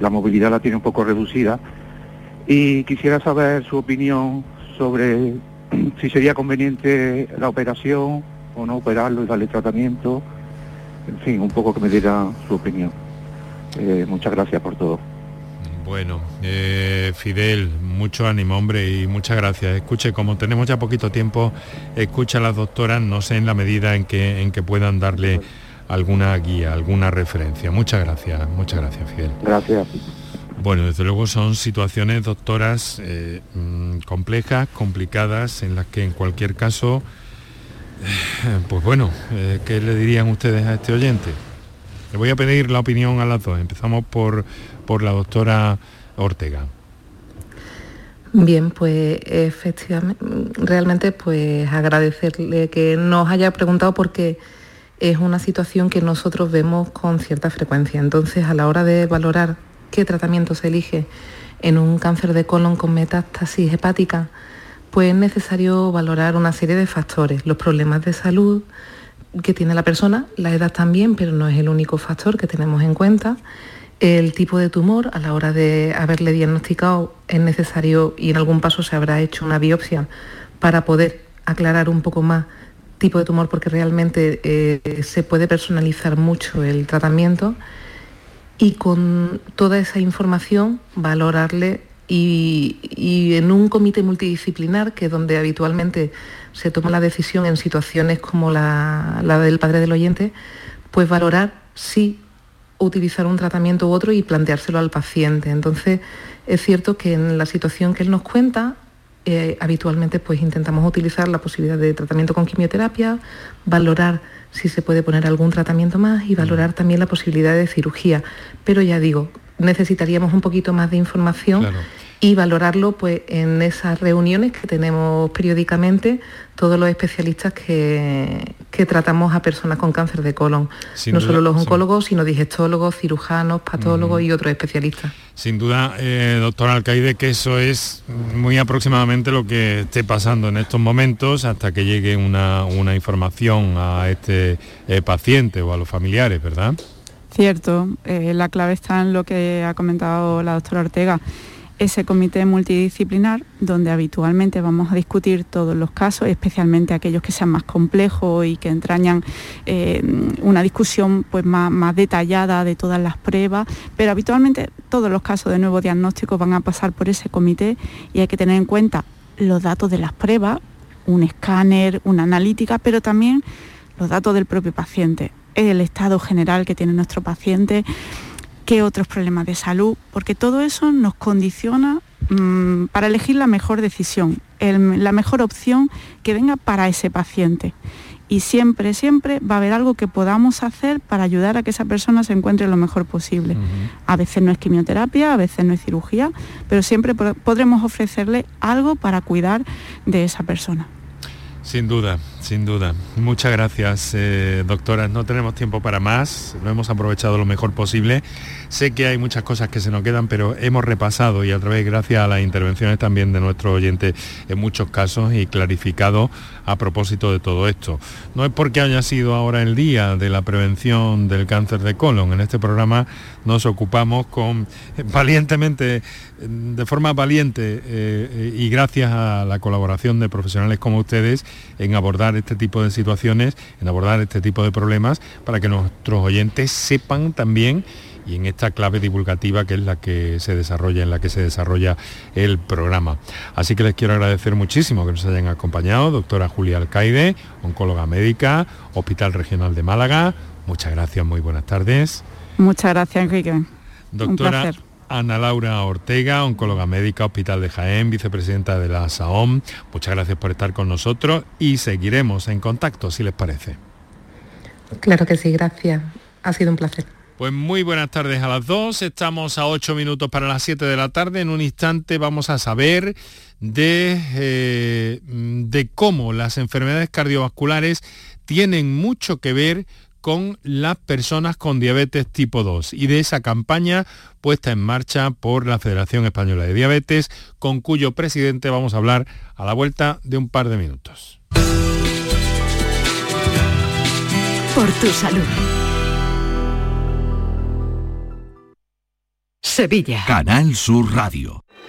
la movilidad la tiene un poco reducida, y quisiera saber su opinión sobre si sería conveniente la operación o no operarlo y darle tratamiento en fin, un poco que me diera su opinión. Eh, muchas gracias por todo. Bueno, eh, Fidel, mucho ánimo, hombre, y muchas gracias. Escuche, como tenemos ya poquito tiempo, escucha a las doctoras, no sé en la medida en que, en que puedan darle alguna guía, alguna referencia. Muchas gracias, muchas gracias, Fidel. Gracias. Bueno, desde luego son situaciones, doctoras, eh, mm, complejas, complicadas, en las que en cualquier caso, eh, pues bueno, eh, ¿qué le dirían ustedes a este oyente? Le voy a pedir la opinión a las dos. Empezamos por, por la doctora Ortega. Bien, pues efectivamente, realmente pues agradecerle que nos haya preguntado porque es una situación que nosotros vemos con cierta frecuencia. Entonces, a la hora de valorar qué tratamiento se elige en un cáncer de colon con metástasis hepática, pues es necesario valorar una serie de factores, los problemas de salud que tiene la persona, la edad también, pero no es el único factor que tenemos en cuenta, el tipo de tumor, a la hora de haberle diagnosticado es necesario y en algún paso se habrá hecho una biopsia para poder aclarar un poco más tipo de tumor porque realmente eh, se puede personalizar mucho el tratamiento y con toda esa información valorarle y, en un comité multidisciplinar, que es donde habitualmente se toma la decisión en situaciones como la, la del padre del oyente, pues valorar si utilizar un tratamiento u otro y planteárselo al paciente. Entonces, es cierto que en la situación que él nos cuenta, eh, habitualmente pues intentamos utilizar la posibilidad de tratamiento con quimioterapia, valorar si se puede poner algún tratamiento más y valorar mm. también la posibilidad de cirugía. Pero ya digo, necesitaríamos un poquito más de información y valorarlo pues en esas reuniones que tenemos periódicamente todos los especialistas que, tratamos a personas con cáncer de colon. no solo los oncólogos, sino digestólogos, cirujanos, patólogos y otros especialistas. Sin duda, eh, doctor Alcaide, que eso es muy aproximadamente lo que esté pasando en estos momentos hasta que llegue una, información a este eh, paciente o a los familiares, ¿verdad? Cierto, eh, la clave está en lo que ha comentado la doctora Ortega ese comité multidisciplinar donde habitualmente vamos a discutir todos los casos, especialmente aquellos que sean más complejos y que entrañan eh, una discusión pues, más, detallada de todas las pruebas, pero habitualmente todos los casos de nuevo diagnóstico van a pasar por ese comité y hay que tener en cuenta los datos de las pruebas, un escáner, una analítica, pero también los datos del propio paciente, el estado general que tiene nuestro paciente, qué otros problemas de salud, porque todo eso nos condiciona mm, para elegir la mejor decisión, la mejor opción que venga para ese paciente. Y siempre, siempre va a haber algo que podamos hacer para ayudar a que esa persona se encuentre lo mejor posible. A veces no es quimioterapia, a veces no es cirugía, pero siempre podremos ofrecerle algo para cuidar de esa persona. Sin duda, sin duda. Muchas gracias, eh, doctora. No tenemos tiempo para más, lo hemos aprovechado lo mejor posible. Sé que hay muchas cosas que se nos quedan, pero hemos repasado y a través, gracias a las intervenciones también de nuestro oyente en muchos casos y clarificado a propósito de todo esto. No es porque haya sido ahora el día de la prevención del cáncer de colon. En este programa nos ocupamos con valientemente, de forma valiente eh, y gracias a la colaboración de profesionales como ustedes en abordar este tipo de situaciones, en abordar este tipo de problemas, para que nuestros oyentes sepan también y en esta clave divulgativa que es la que se desarrolla, en la que se desarrolla el programa. Así que les quiero agradecer muchísimo que nos hayan acompañado, doctora Julia Alcaide, oncóloga médica, Hospital Regional de Málaga. Muchas gracias, muy buenas tardes. Muchas gracias, Enrique. Doctora Ana Laura Ortega, oncóloga médica, Hospital de Jaén, vicepresidenta de la SAOM. Muchas gracias por estar con nosotros y seguiremos en contacto, si les parece. Claro que sí, gracias. Ha sido un placer. Pues muy buenas tardes a las dos. Estamos a ocho minutos para las siete de la tarde. En un instante vamos a saber de, eh, de cómo las enfermedades cardiovasculares tienen mucho que ver con las personas con diabetes tipo 2 y de esa campaña puesta en marcha por la Federación Española de Diabetes, con cuyo presidente vamos a hablar a la vuelta de un par de minutos. Por tu salud. Sevilla. Canal Sur Radio.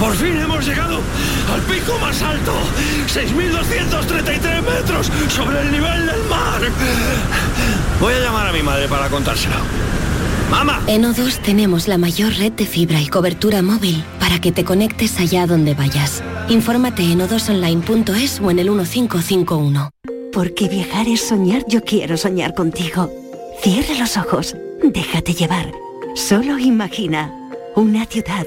Por fin hemos llegado al pico más alto, 6.233 metros sobre el nivel del mar. Voy a llamar a mi madre para contárselo. ¡Mamá! En O2 tenemos la mayor red de fibra y cobertura móvil para que te conectes allá donde vayas. Infórmate en odosonline.es o en el 1551. Porque viajar es soñar, yo quiero soñar contigo. Cierra los ojos, déjate llevar. Solo imagina una ciudad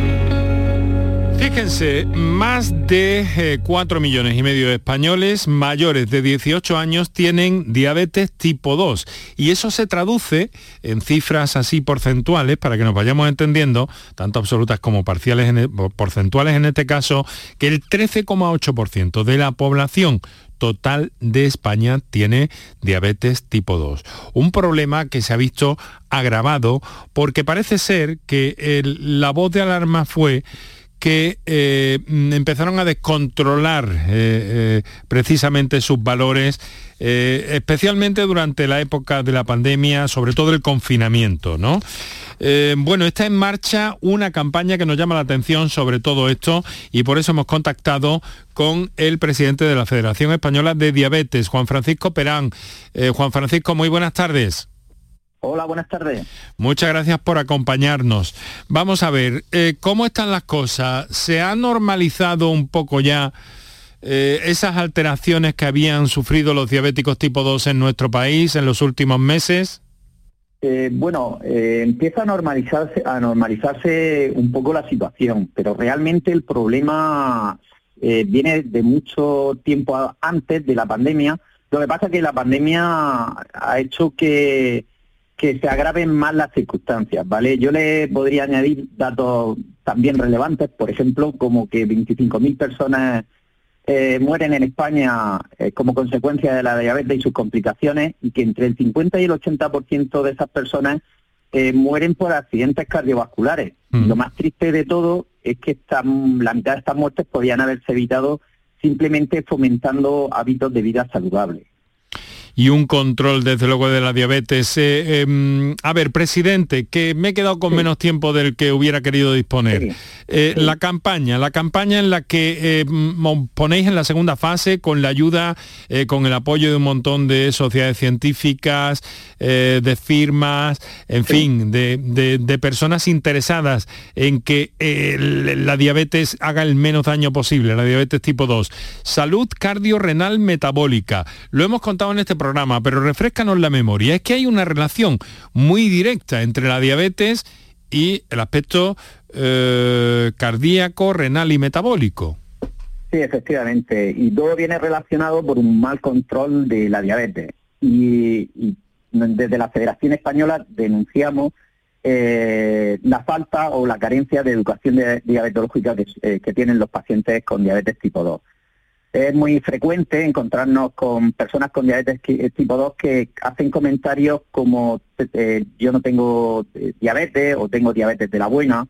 Fíjense, más de 4 eh, millones y medio de españoles mayores de 18 años tienen diabetes tipo 2 y eso se traduce en cifras así porcentuales para que nos vayamos entendiendo, tanto absolutas como parciales e, porcentuales en este caso, que el 13,8% de la población total de España tiene diabetes tipo 2. Un problema que se ha visto agravado porque parece ser que la voz de alarma fue que eh, empezaron a descontrolar eh, eh, precisamente sus valores, especialmente durante la época de la pandemia, sobre todo el confinamiento, ¿no? bueno, está en marcha una campaña que nos llama la atención sobre todo esto y por eso hemos contactado con el presidente de la Federación Española de Diabetes, Juan Francisco Perán. Juan Francisco, muy buenas tardes. Hola, buenas tardes. Muchas gracias por acompañarnos. Vamos a ver, eh, ¿cómo están las cosas? ¿Se ha normalizado un poco ya eh, esas alteraciones que habían sufrido los diabéticos tipo 2 en nuestro país en los últimos meses? Eh, bueno, empieza a normalizarse, a normalizarse un poco la situación, pero realmente el problema viene de mucho tiempo antes de la pandemia. Lo que pasa es que la pandemia ha hecho que que se agraven más las circunstancias, ¿vale? Yo le podría añadir datos también relevantes, por ejemplo, como que 25.000 personas eh, mueren en España eh, como consecuencia de la diabetes y sus complicaciones y que entre el 50 y el 80% de esas personas eh, mueren por accidentes cardiovasculares. Mm. Lo más triste de todo es que esta, la mitad de estas muertes podían haberse evitado simplemente fomentando hábitos de vida saludables y un control, desde luego, de la diabetes. Eh, em, a ver, presidente, que me he quedado con menos tiempo del que hubiera querido disponer. Eh, la campaña, la campaña en la que em, ponéis en la segunda fase con la ayuda, eh, con el apoyo de un montón de sociedades científicas, de firmas, en fin, de, personas interesadas en que la diabetes haga el menos daño posible, la diabetes tipo 2. Salud cardiorrenal metabólica. Lo hemos contado en este programa, pero refrescanos la memoria. Es que hay una relación muy directa entre la diabetes y el aspecto eh, cardíaco, renal y metabólico. Sí, efectivamente. Y todo viene relacionado por un mal control de la diabetes. Y, desde la Federación Española denunciamos eh, la falta o la carencia de educación diabetológica que, eh, que, tienen los pacientes con diabetes tipo 2 es muy frecuente encontrarnos con personas con diabetes eh, tipo 2 que hacen comentarios como eh, yo no tengo eh, diabetes o tengo diabetes de la buena.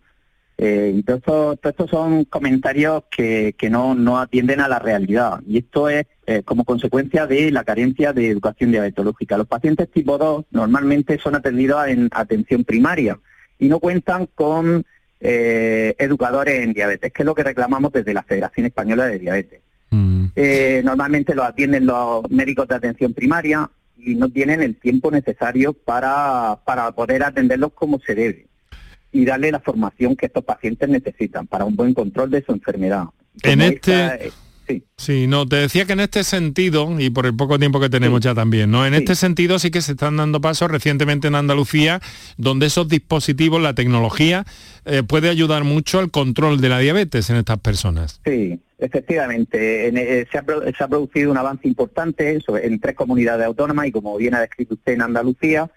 y todos estos, son comentarios que, no, atienden a la realidad. Y esto es como consecuencia de la carencia de educación diabetológica. Los pacientes tipo 2 normalmente son atendidos en atención primaria y no cuentan con educadores en diabetes, que es lo que reclamamos desde la Federación Española de Diabetes. Eh, normalmente lo atienden los médicos de atención primaria y no tienen el tiempo necesario para, para poder atenderlos como se debe y darle la formación que estos pacientes necesitan para un buen control de su enfermedad. en este... Sí. no, te decía que en este sentido, y por el poco tiempo que tenemos ya también, ¿no? En este sentido sí que se están dando pasos recientemente en Andalucía, donde esos dispositivos, la tecnología, eh, puede ayudar mucho al control de la diabetes en estas personas. Sí, efectivamente. Eh, se, ha, producido un avance importante en tres comunidades autónomas y como bien ha descrito usted en Andalucía,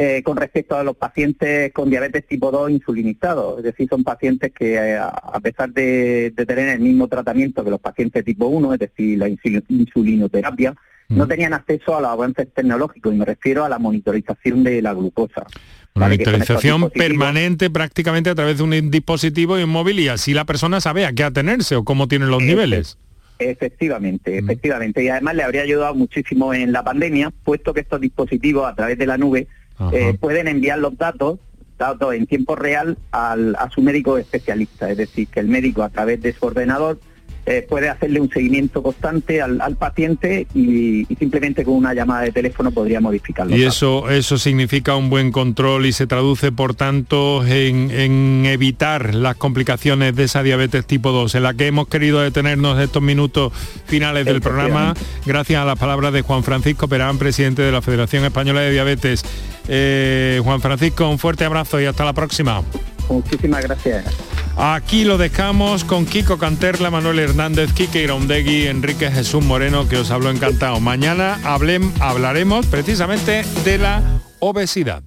eh, con respecto a los pacientes con diabetes tipo 2 insulinizados. Es decir, son pacientes que eh, a pesar de, tener el mismo tratamiento que los pacientes tipo 1, es decir, la insulinoterapia, no tenían acceso a los avances tecnológicos y me refiero a la monitorización de la glucosa. Monitorización permanente prácticamente a través de un dispositivo y un móvil y así la persona sabe a qué atenerse o cómo tienen los niveles. Efectivamente, efectivamente. Y además le habría ayudado muchísimo en la pandemia, puesto que estos dispositivos a través de la nube eh, pueden enviar los datos, datos en tiempo real al, a su médico especialista. Es decir, que el médico a través de su ordenador eh, puede hacerle un seguimiento constante al, paciente y, simplemente con una llamada de teléfono podría modificarlo. Y eso, eso significa un buen control y se traduce, por tanto, en, evitar las complicaciones de esa diabetes tipo 2, en la que hemos querido detenernos estos minutos finales del programa, gracias a las palabras de Juan Francisco Perán, presidente de la Federación Española de Diabetes. Eh, Juan Francisco, un fuerte abrazo y hasta la próxima. Muchísimas gracias. Aquí lo dejamos con Kiko Canterla, Manuel Hernández, Kike Iraundegui, Enrique Jesús Moreno, que os habló encantado. Mañana hablaremos precisamente de la obesidad.